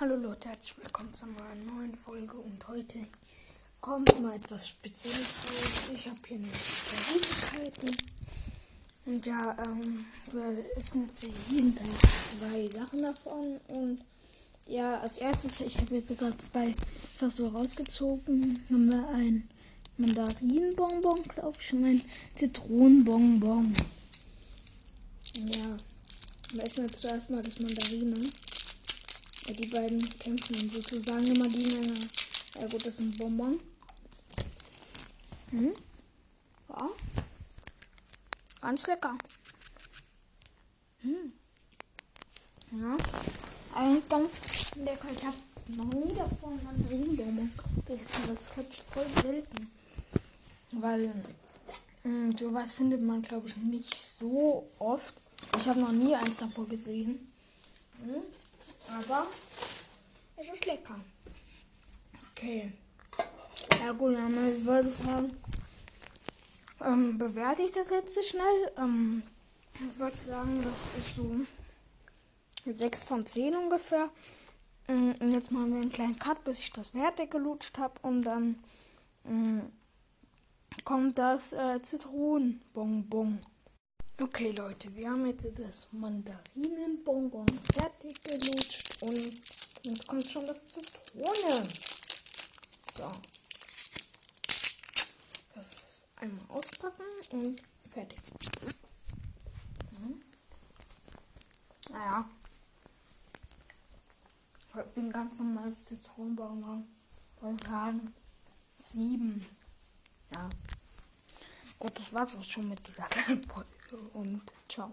Hallo Leute, herzlich willkommen zu einer neuen Folge und heute kommt mal etwas Spezielles raus. Ich habe hier eine Süßigkeiten und ja, ähm, es sind jeden Tag zwei Sachen davon und ja, als erstes, ich habe jetzt sogar zwei fast so rausgezogen, haben wir ein Mandarinenbonbon, glaube ich, und ein Zitronenbonbon. Ja, wir essen jetzt zuerst mal das Mandarine. Ja, die beiden kämpfen sozusagen immer gegeneinander. Ja gut, das ist ein Bonbon. Hm? Ja. Ganz lecker. Hm. Ja. Eigentlich ganz lecker. Ich habe noch nie davon Mandarinenbonbon gegessen. Das ist wirklich voll selten. Weil mh, hm, sowas findet man, glaube ich, nicht so oft. Ich habe noch nie eins davor gesehen. Hm? Aber es ist lecker. Okay. Ja gut, dann würde ich sagen, ähm, bewerte ich das jetzt so schnell. Ähm, ich würde sagen, das ist so 6 von 10 ungefähr. Ähm, und jetzt machen wir einen kleinen Cut, bis ich das fertig gelutscht habe. Und dann ähm, kommt das äh, Zitronenbonbon. Okay, Leute, wir haben jetzt das Mandarinenbonbon fertig gelutscht und jetzt kommt schon das Zitrone. So. Das einmal auspacken und fertig. Mhm. Naja. Ich bin ganz normales Zitronenbonbon. Wollte sagen, sieben. Ja. Gut, das war's auch schon mit dieser kleinen Folge und ciao.